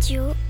radio.com